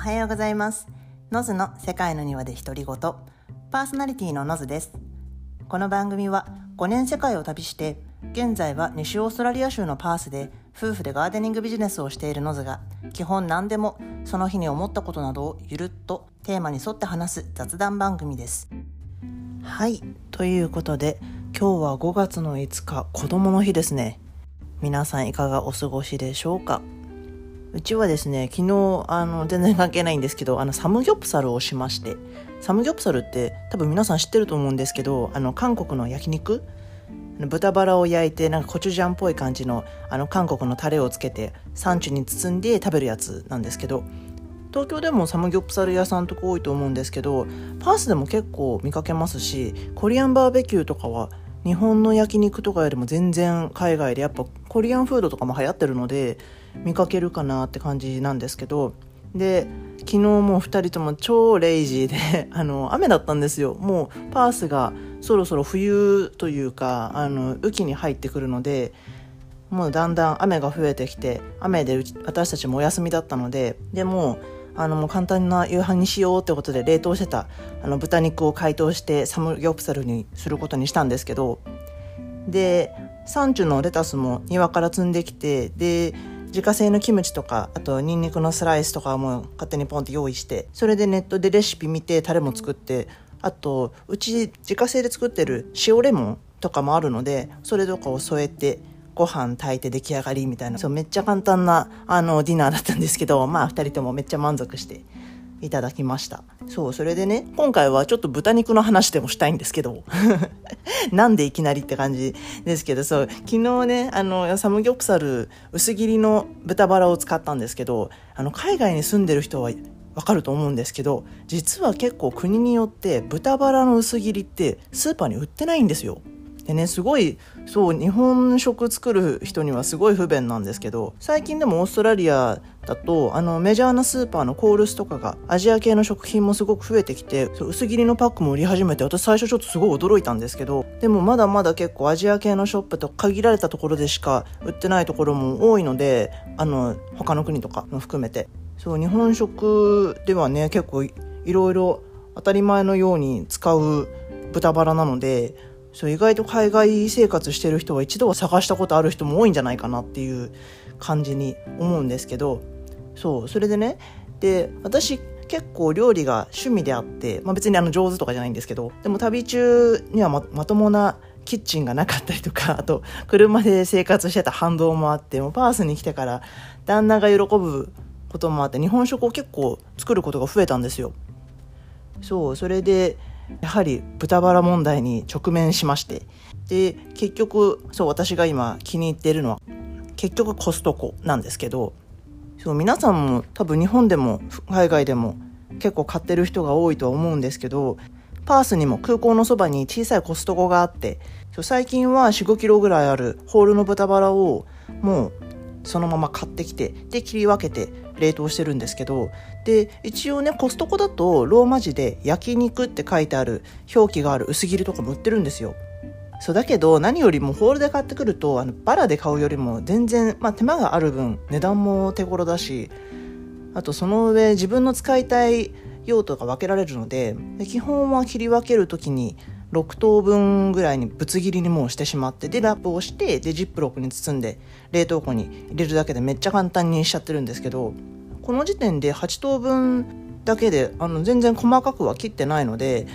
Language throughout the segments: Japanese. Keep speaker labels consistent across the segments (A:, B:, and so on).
A: おはようございます。ノズの世界の庭で独り言。パーソナリティのノズです。この番組は5年世界を旅して現在は西オーストラリア州のパースで夫婦でガーデニングビジネスをしているノズが基本何でもその日に思ったことなどをゆるっとテーマに沿って話す雑談番組です。はいということで今日は5月の5日子供の日ですね。皆さんいかがお過ごしでしょうか？うちはですね、昨日、あの、全然関係ないんですけど、あの、サムギョプサルをしまして、サムギョプサルって多分皆さん知ってると思うんですけど、あの、韓国の焼肉？豚バラを焼いて、なんかコチュジャンっぽい感じの、あの、韓国のタレをつけて、サンチュに包んで食べるやつなんですけど、東京でもサムギョプサル屋さんとか多いと思うんですけど、パースでも結構見かけますし、コリアンバーベキューとかは日本の焼肉とかよりも全然海外でやっぱコリアンフードとかも流行ってるので見かけるかなって感じなんですけどで昨日も2人とも超レイジーで あの雨だったんですよ。もうパースがそろそろ冬というかあの雨季に入ってくるのでもうだんだん雨が増えてきて雨で私たちもお休みだったのででもうあのもう簡単な夕飯にしようってことで冷凍してたあの豚肉を解凍してサムギョプサルにすることにしたんですけどでサンチュのレタスも庭から摘んできてで自家製のキムチとかあとニンニクのスライスとかも勝手にポンって用意してそれでネットでレシピ見てタレも作ってあとうち自家製で作ってる塩レモンとかもあるのでそれとかを添えてご飯炊いて出来上がりみたいなそうめっちゃ簡単なあのディナーだったんですけどまあ2人ともめっちゃ満足していただきました。そう、それでね、今回はちょっと豚肉の話でもしたいんですけど、なんでいきなりって感じですけど、そう、昨日ね、あの、サムギョプサル薄切りの豚バラを使ったんですけど、あの、海外に住んでる人はわかると思うんですけど、実は結構国によって豚バラの薄切りってスーパーに売ってないんですよ。でねすごいそう日本食作る人にはすごい不便なんですけど最近でもオーストラリアだとあのメジャーなスーパーのコールスとかがアジア系の食品もすごく増えてきて薄切りのパックも売り始めて私最初ちょっとすごい驚いたんですけどでもまだまだ結構アジア系のショップと限られたところでしか売ってないところも多いのであの他の国とかも含めて。そう日本食ではね結構いろいろ当たり前のように使う豚バラなのでそう意外と海外生活してる人は一度は探したことある人も多いんじゃないかなっていう感じに思うんですけどそうそれでねで私結構料理が趣味であって、まあ、別にあの上手とかじゃないんですけどでも旅中にはままともなキッチンがなかったりとか あと車で生活してた反動もあってもうパースに来てから旦那が喜ぶこともあって日本食を結構作ることが増えたんですよ。そうそれでやはり豚バラ問題に直面しまして。で結局そう私が今気に入っているのは結局コストコなんですけどそう皆さんも多分日本でも海外でも結構買ってる人が多いとは思うんですけどパースにも空港のそばに小さいコストコがあって最近は4 5キロぐらいあるホールの豚バラをもうそのまま買ってきてで切り分けて冷凍してるんですけどで一応ねコストコだとローマ字で焼肉って書いてある表記がある薄切りとかも売ってるんですよ。そうだけど何よりもホールで買ってくるとあのバラで買うよりも全然、まあ、手間がある分値段も手頃だしあとその上自分の使いたい用途が分けられるので基本は切り分ける時に6等分ぐらいにぶつ切りにもうしてしまってでラップをしてでジップロックに包んで冷凍庫に入れるだけでめっちゃ簡単にしちゃってるんですけどこの時点で8等分だけであの全然細かくは切ってないので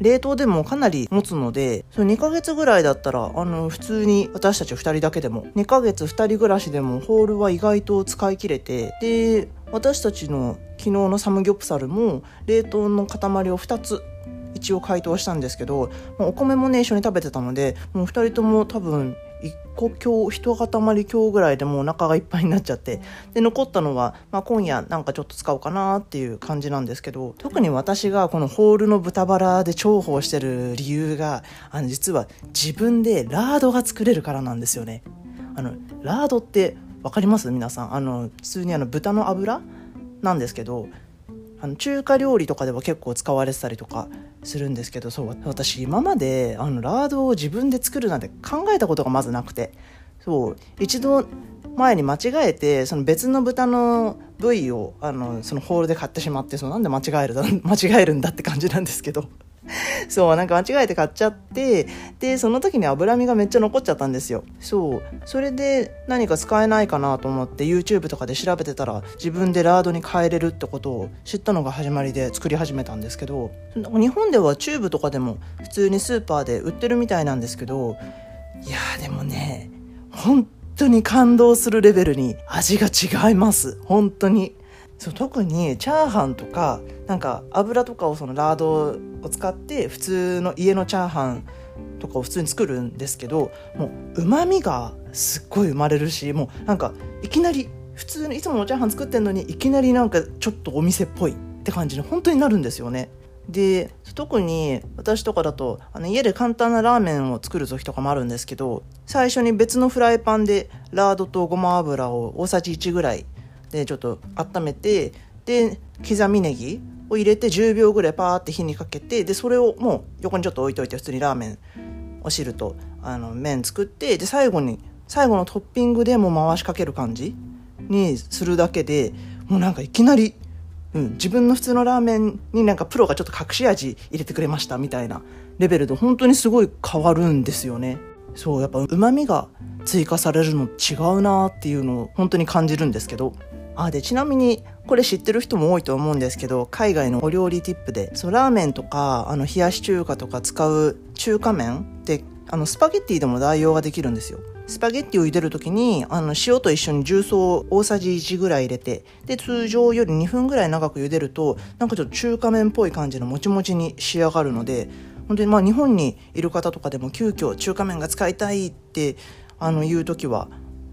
A: 冷凍でもかなり持つのでその2ヶ月ぐらいだったらあの普通に私たち2人だけでも2ヶ月2人暮らしでもホールは意外と使い切れてで私たちの昨日のサムギョプサルも冷凍の塊を2つ一応解凍したんですけど、まあ、お米もね一緒に食べてたのでもう2人とも多分1個今日一塊今日ぐらいでもうお腹がいっぱいになっちゃってで残ったのは、まあ、今夜なんかちょっと使おうかなっていう感じなんですけど特に私がこのホールの豚バラで重宝してる理由があの実は自分でラードが作れるからなんですよね。あのラードって分かります？皆さん。あの普通にあの豚の油なんですけどあの中華料理とかでは結構使われてたりとかするんですけどそう私今まであのラードを自分で作るなんて考えたことがまずなくてそう一度前に間違えてその別の豚の部位をあのそのホールで買ってしまってそのなんで間違える 間違えるんだって感じなんですけど。そうなんか間違えて買っちゃってでその時に脂身がめっちゃ残っちゃったんですよ。そう。それで何か使えないかなと思って YouTube とかで調べてたら自分でラードに変えれるってことを知ったのが始まりで作り始めたんですけど日本ではチューブとかでも普通にスーパーで売ってるみたいなんですけどいやでもね本当に感動するレベルに味が違います。本当に。そう特にチャーハンとかなんか油とかをそのラードを使って普通の家のチャーハンとかを普通に作るんですけどもうまみがすっごい生まれるしもうなんかいきなり普通にいつものチャーハン作ってんのにいきなりなんかちょっとお店っぽいって感じに本当になるんですよね。で特に私とかだとあの家で簡単なラーメンを作る時とかもあるんですけど最初に別のフライパンでラードとごま油を大さじ1ぐらいでちょっと温めてで刻みネギを入れて10秒ぐらいパーって火にかけてでそれをもう横にちょっと置いといて普通にラーメンお汁とあの麺作ってで最後に最後のトッピングでも回しかける感じにするだけでもうなんかいきなりうん、自分の普通のラーメンになんかプロがちょっと隠し味入れてくれましたみたいなレベルで本当にすごい変わるんですよね。そうやっぱ旨味が追加されるの違うなっていうのを本当に感じるんですけどあでちなみにこれ知ってる人も多いと思うんですけど海外のお料理ティップでそうラーメンとかあの冷やし中華とか使う中華麺ってあのスパゲッティでも代用ができるんですよ。スパゲッティを茹でる時にあの塩と一緒に重曹を大さじ1ぐらい入れてで通常より2分ぐらい長く茹でるとなんかちょっと中華麺っぽい感じのもちもちに仕上がるので本当にまあ日本にいる方とかでも急遽中華麺が使いたいってあの言う時は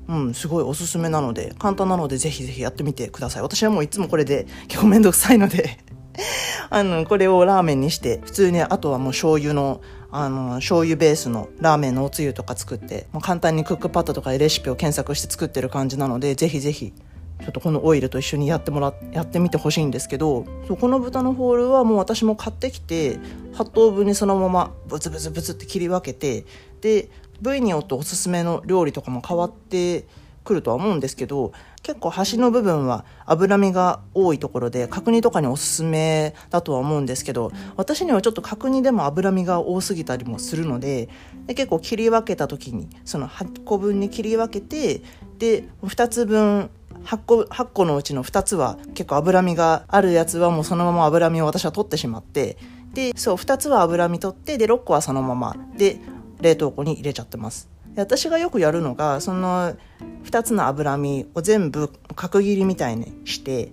A: うん、すごいおすすめなので簡単なのでぜひぜひやってみてください。私はもういつもこれで 結構めんどくさいので あのこれをラーメンにして普通にあとはもう醤油のあの醤油ベースのラーメンのおつゆとか作ってもう簡単にクックパッドとかでレシピを検索して作ってる感じなのでぜひぜひちょっとこのオイルと一緒にやってもらやってみてほしいんですけどそこの豚のホールはもう私も買ってきて8等分にそのままブツブツブツって切り分けてで部位によっておすすめの料理とかも変わってくるとは思うんですけど結構端の部分は脂身が多いところで角煮とかにおすすめだとは思うんですけど私にはちょっと角煮でも脂身が多すぎたりもするのでで結構切り分けた時にその8個分に切り分けてで2つ分8個 ,8 個のうちの2つは結構脂身があるやつはもうそのまま脂身を私は取ってしまってでそう2つは脂身取ってで6個はそのまま。で冷凍庫に入れちゃってます。私がよくやるのがその2つの脂身を全部角切りみたいにして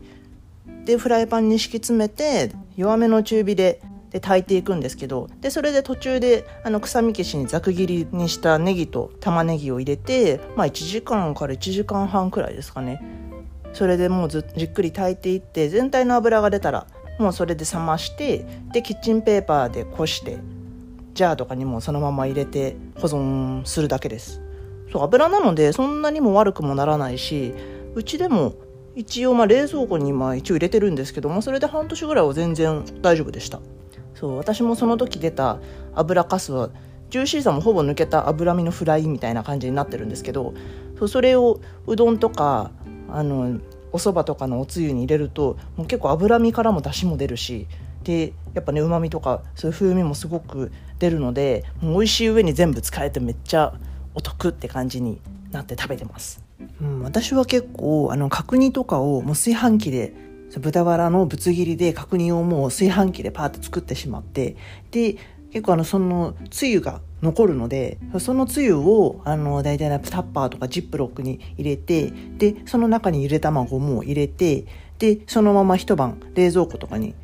A: でフライパンに敷き詰めて弱めの中火でで炊いていくんですけどでそれで途中であの臭み消しにざく切りにしたネギと玉ねぎを入れて、まあ、1時間から1時間半くらいですかねそれでもうじっくり炊いていって全体の油が出たらもうそれで冷ましてでキッチンペーパーでこしてジャーとかにもそのまま入れて保存するだけです。そう油なのでそんなにも悪くもならないしうちでも一応まあ冷蔵庫にま一応入れてるんですけどもそれで半年ぐらいは全然大丈夫でした。そう私もその時出た油かすはジューシーさもほぼ抜けた脂身のフライみたいな感じになってるんですけどそうそれをうどんとかあのお蕎麦とかのおつゆに入れるともう結構脂身からも出汁も出るしでやっぱねうまみとかそういう風味もすごく出るのでもう美味しい上に全部使えてめっちゃお得って感じになって食べてます、うん、私は結構あの角煮とかをもう炊飯器で豚バラのぶつ切りで角煮をもう炊飯器でパーって作ってしまってで結構あのそのつゆが残るのでそのつゆをあの大体タッパーとかジップロックに入れてでその中にゆで卵も入れてでそのまま一晩冷蔵庫とかに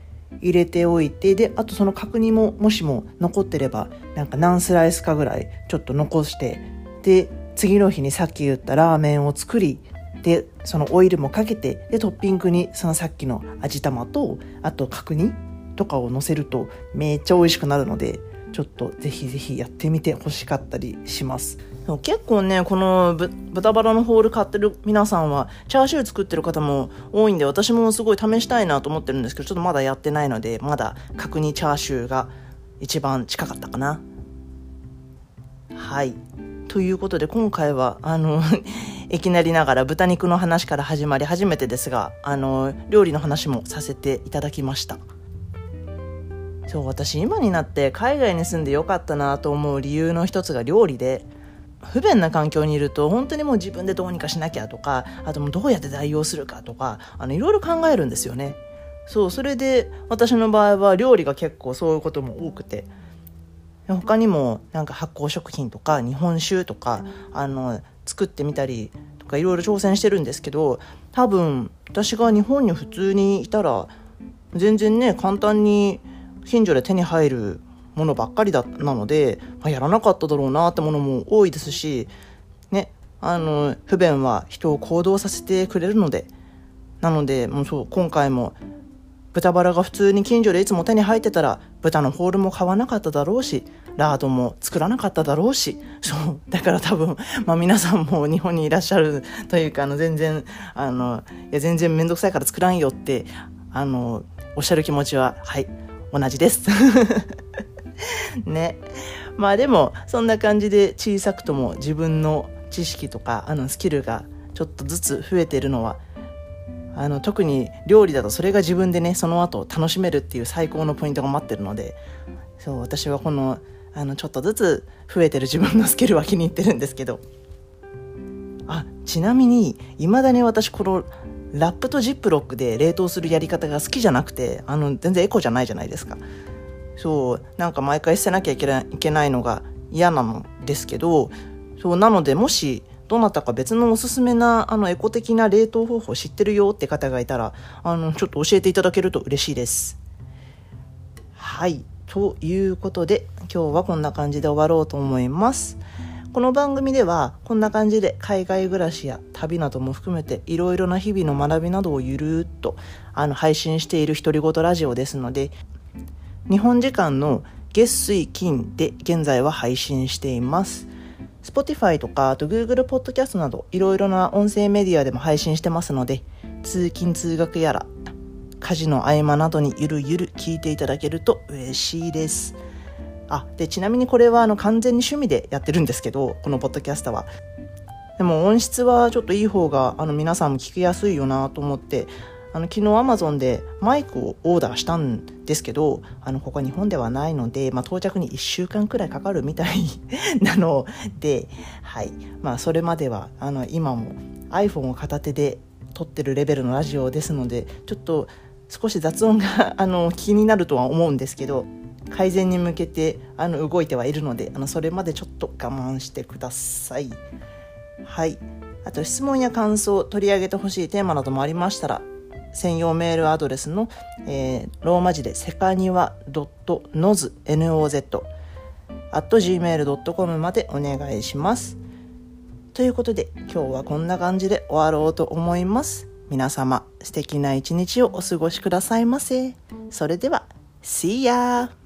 A: 入れておいてであとその角煮ももしも残ってればなんか何スライスかぐらいちょっと残してで次の日にさっき言ったラーメンを作りでそのオイルもかけてでトッピングにそのさっきの味玉とあと角煮とかをのせるとめっちゃ美味しくなるのでちょっとぜひぜひやってみてほしかったりします。結構ねこの豚バラのホール買ってる皆さんはチャーシュー作ってる方も多いんで私もすごい試したいなと思ってるんですけどちょっとまだやってないのでまだ角煮チャーシューが一番近かったかな。はい。ということで今回はあの いきなりながら豚肉の話から始まり初めてですがあの料理の話もさせていただきました。そう私今になって海外に住んでよかったなと思う理由の一つが料理で不便な環境にいると本当にもう自分でどうにかしなきゃとかあともうどうやって代用するかとかあのいろいろ考えるんですよね。そうそれで私の場合は料理が結構そういうことも多くて他にもなんか発酵食品とか日本酒とかあの作ってみたりとかいろいろ挑戦してるんですけど多分私が日本に普通にいたら全然ね簡単に近所で手に入るものばっかりだなので、まあ、やらなかっただろうなってものも多いですしねあの不便は人を行動させてくれるのでなのでもうそう今回も豚バラが普通に近所でいつも手に入ってたら豚のホールも買わなかっただろうしラードも作らなかっただろうしそうだから多分、まあ、皆さんも日本にいらっしゃるというかあの全然あのいや全然面倒くさいから作らんよってあのおっしゃる気持ちははい同じです。ね。まあでもそんな感じで小さくとも自分の知識とかあのスキルがちょっとずつ増えてるのはあの特に料理だとそれが自分でねその後楽しめるっていう最高のポイントが待ってるのでそう私はこのあのちょっとずつ増えてる自分のスキルは気に入ってるんですけど。あちなみにいまだに私このラップとジップロックで冷凍するやり方が好きじゃなくてあの全然エコじゃないじゃないですか。そうなんか毎回捨てなきゃいけないいけないのが嫌なのですけどそうなのでもしどなたか別のおすすめなあのエコ的な冷凍方法知ってるよって方がいたらあのちょっと教えていただけると嬉しいです。はいということで今日はこんな感じで終わろうと思います。この番組ではこんな感じで海外暮らしや旅なども含めていろいろな日々の学びなどをゆるーっとあの配信している独り言ラジオですので日本時間の月水金で現在は配信しています。Spotify とかあと Google Podcast などいろいろな音声メディアでも配信してますので通勤通学やら家事の合間などにゆるゆる聞いていただけると嬉しいです。あでちなみにこれはあの完全に趣味でやってるんですけどこのポッドキャストは。でも音質はちょっといい方があの皆さんも聞きやすいよなと思ってあの昨日アマゾンでマイクをオーダーしたんですけどあのここ日本ではないので、まあ、到着に1週間くらいかかるみたい なので、はいまあ、それまではあの今も iPhone を片手で撮ってるレベルのラジオですのでちょっと少し雑音があの気になるとは思うんですけど改善に向けてあの動いてはいるのであのそれまでちょっと我慢してください。はいあと質問や感想取り上げてほしいテーマなどもありましたら専用メールアドレスの、えー、ローマ字でセカニワ .noz noz at gmail.com までお願いします。ということで今日はこんな感じで終わろうと思います。皆様素敵な一日をお過ごしくださいませ。それでは、See ya!